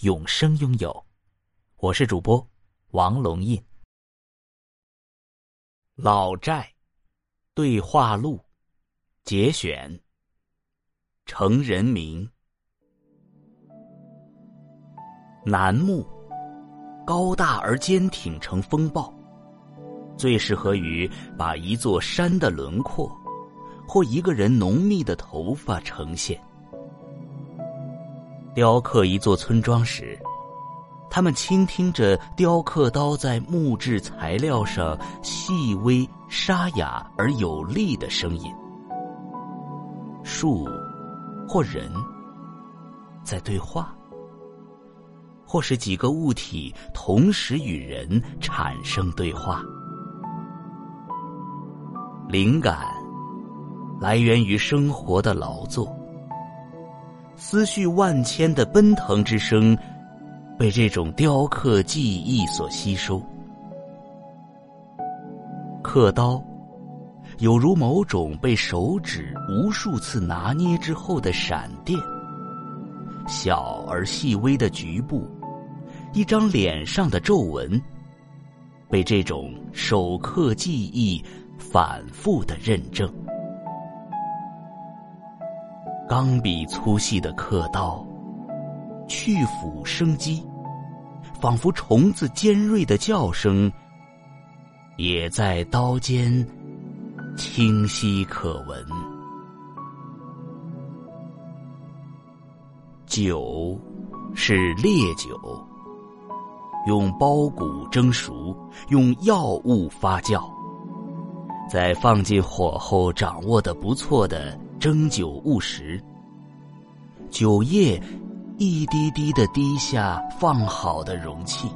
永生拥有。我是主播王龙印。老寨对话录节选。成人名。楠木高大而坚挺，成风暴，最适合于把一座山的轮廓。或一个人浓密的头发呈现。雕刻一座村庄时，他们倾听着雕刻刀在木质材料上细微、沙哑而有力的声音。树或人在对话，或是几个物体同时与人产生对话。灵感。来源于生活的劳作，思绪万千的奔腾之声，被这种雕刻技艺所吸收。刻刀，有如某种被手指无数次拿捏之后的闪电，小而细微的局部，一张脸上的皱纹，被这种手刻技艺反复的认证。钢笔粗细的刻刀，去腐生机，仿佛虫子尖锐的叫声，也在刀尖清晰可闻。酒是烈酒，用苞谷蒸熟，用药物发酵，在放进火候掌握的不错的。蒸酒误食，酒液一滴滴的滴下放好的容器。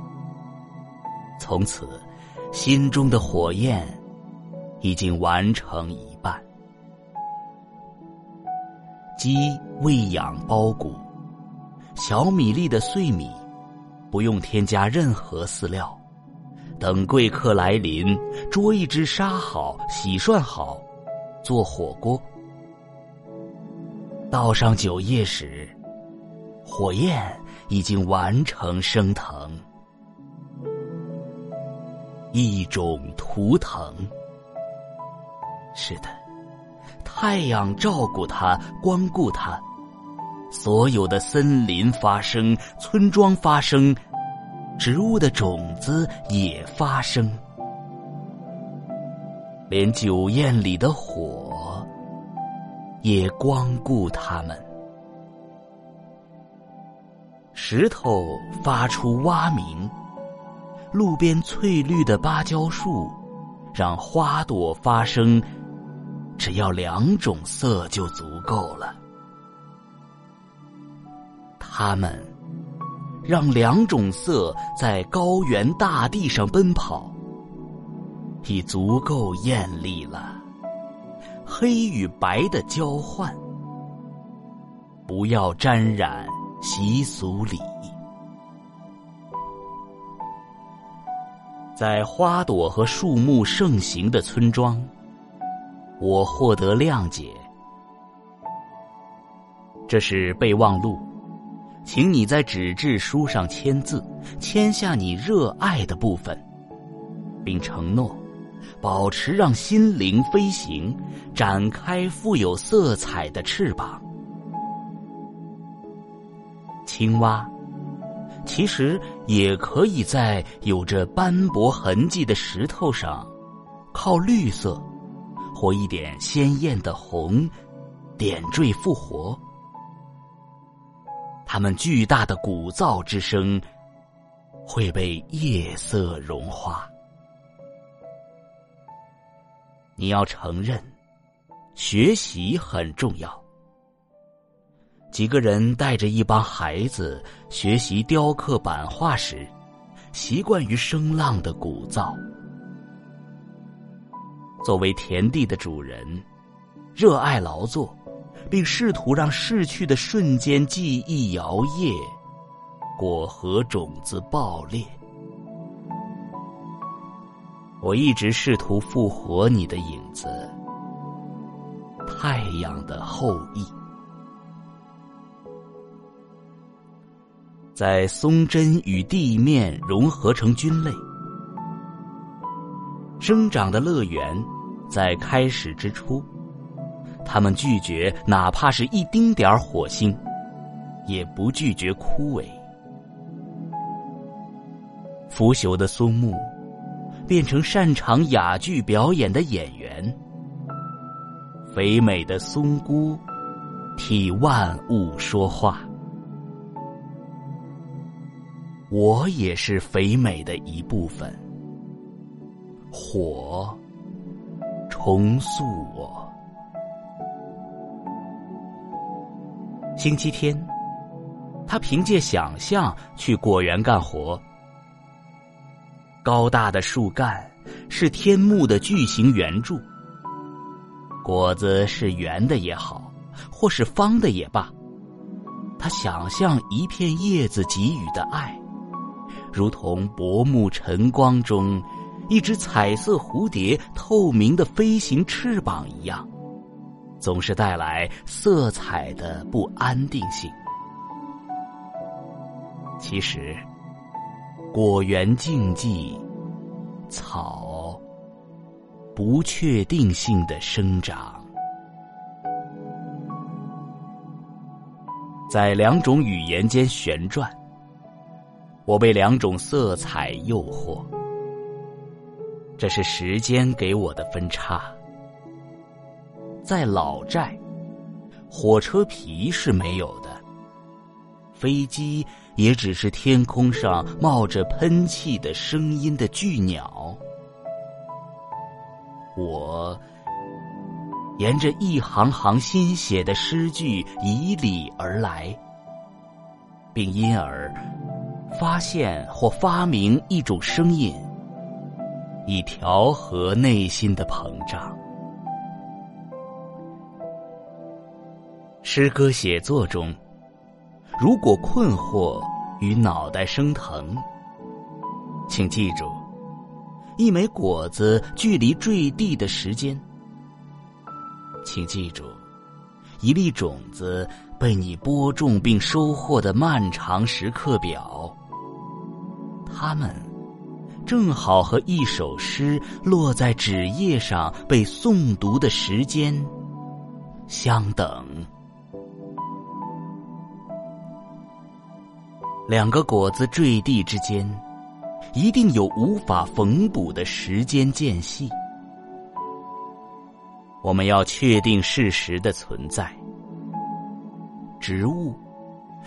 从此，心中的火焰已经完成一半。鸡喂养苞谷，小米粒的碎米，不用添加任何饲料。等贵客来临，捉一只杀好、洗涮好，做火锅。倒上酒液时，火焰已经完成升腾。一种图腾。是的，太阳照顾它，光顾它，所有的森林发生，村庄发生，植物的种子也发生，连酒宴里的火。也光顾他们。石头发出蛙鸣，路边翠绿的芭蕉树，让花朵发生，只要两种色就足够了。它们让两种色在高原大地上奔跑，已足够艳丽了。黑与白的交换，不要沾染习俗礼。在花朵和树木盛行的村庄，我获得谅解。这是备忘录，请你在纸质书上签字，签下你热爱的部分，并承诺。保持让心灵飞行，展开富有色彩的翅膀。青蛙，其实也可以在有着斑驳痕迹的石头上，靠绿色或一点鲜艳的红点缀复活。它们巨大的鼓噪之声会被夜色融化。你要承认，学习很重要。几个人带着一帮孩子学习雕刻版画时，习惯于声浪的鼓噪。作为田地的主人，热爱劳作，并试图让逝去的瞬间记忆摇曳，果核种子爆裂。我一直试图复活你的影子，太阳的后裔。在松针与地面融合成菌类，生长的乐园在开始之初，他们拒绝哪怕是一丁点儿火星，也不拒绝枯萎。腐朽的松木变成擅长哑剧表演的演员，肥美的松菇替万物说话。我也是肥美的一部分，火重塑我。星期天，他凭借想象去果园干活。高大的树干是天幕的巨型圆柱，果子是圆的也好，或是方的也罢，他想象一片叶子给予的爱。如同薄暮晨光中一只彩色蝴蝶透明的飞行翅膀一样，总是带来色彩的不安定性。其实，果园静寂，草不确定性的生长，在两种语言间旋转。我被两种色彩诱惑，这是时间给我的分叉。在老寨，火车皮是没有的，飞机也只是天空上冒着喷气的声音的巨鸟。我沿着一行行新写的诗句以礼而来，并因而。发现或发明一种声音，以调和内心的膨胀。诗歌写作中，如果困惑与脑袋生疼，请记住，一枚果子距离坠地的时间；请记住，一粒种子被你播种并收获的漫长时刻表。他们正好和一首诗落在纸页上被诵读的时间相等。两个果子坠地之间，一定有无法缝补的时间间隙。我们要确定事实的存在。植物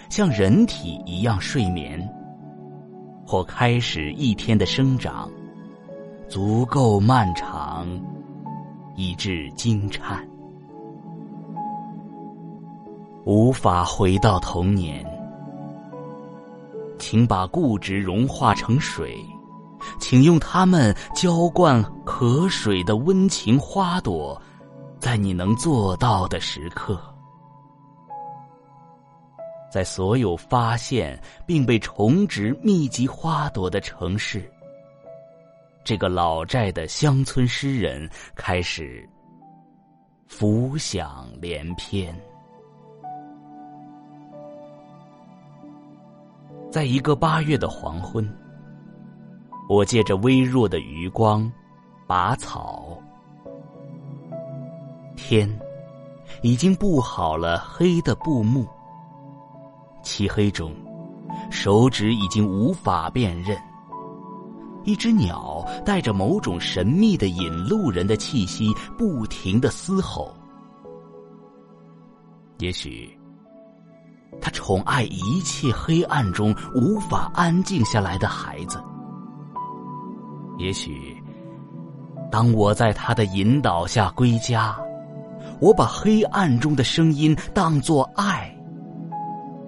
像人体一样睡眠。或开始一天的生长，足够漫长，以致惊颤，无法回到童年。请把固执融化成水，请用它们浇灌河水的温情花朵，在你能做到的时刻。在所有发现并被重植密集花朵的城市，这个老寨的乡村诗人开始浮想联翩。在一个八月的黄昏，我借着微弱的余光拔草，天已经布好了黑的布幕。漆黑中，手指已经无法辨认。一只鸟带着某种神秘的引路人的气息，不停的嘶吼。也许，他宠爱一切黑暗中无法安静下来的孩子。也许，当我在他的引导下归家，我把黑暗中的声音当作爱。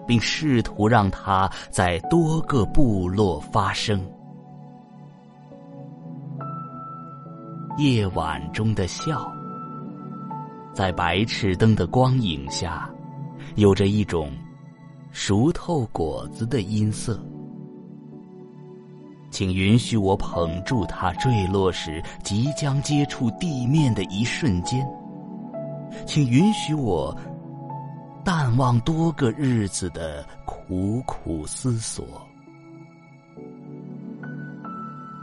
并试图让它在多个部落发生。夜晚中的笑，在白炽灯的光影下，有着一种熟透果子的音色。请允许我捧住它坠落时即将接触地面的一瞬间。请允许我淡忘多个日子的苦苦思索。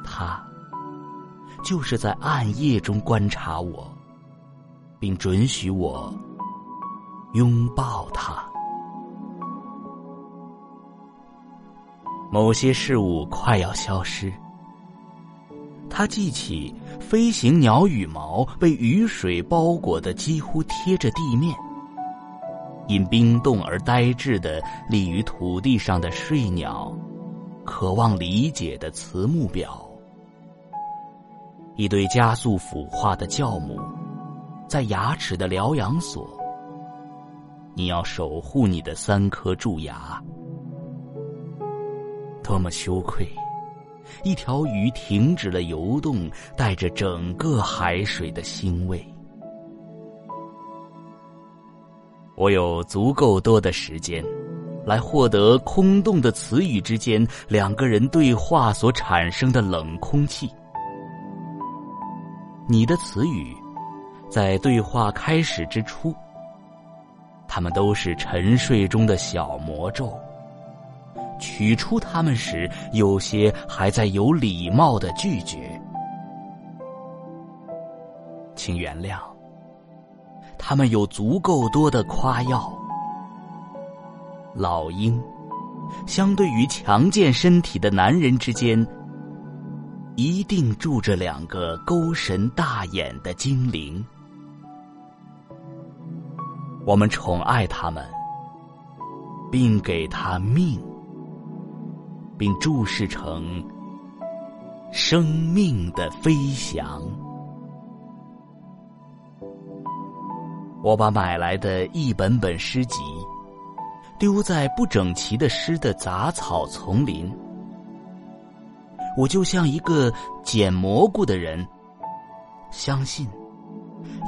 他就是在暗夜中观察我，并准许我拥抱他。某些事物快要消失。他记起飞行鸟羽毛被雨水包裹的几乎贴着地面，因冰冻而呆滞的立于土地上的睡鸟，渴望理解的慈母表，一对加速腐化的酵母，在牙齿的疗养所。你要守护你的三颗蛀牙。多么羞愧！一条鱼停止了游动，带着整个海水的腥味。我有足够多的时间，来获得空洞的词语之间两个人对话所产生的冷空气。你的词语，在对话开始之初，他们都是沉睡中的小魔咒。取出它们时，有些还在有礼貌的拒绝。请原谅，他们有足够多的夸耀。老鹰，相对于强健身体的男人之间，一定住着两个勾神大眼的精灵。我们宠爱他们，并给他命。并注视成生命的飞翔。我把买来的一本本诗集丢在不整齐的诗的杂草丛林。我就像一个捡蘑菇的人，相信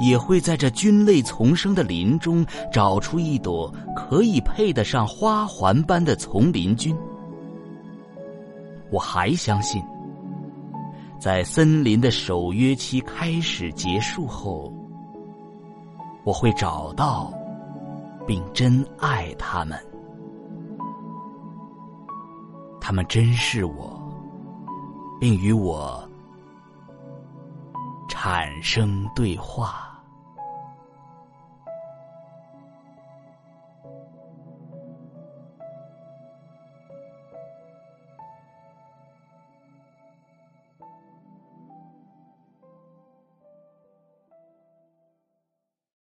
也会在这菌类丛生的林中找出一朵可以配得上花环般的丛林菌。我还相信，在森林的守约期开始结束后，我会找到并真爱他们。他们珍视我，并与我产生对话。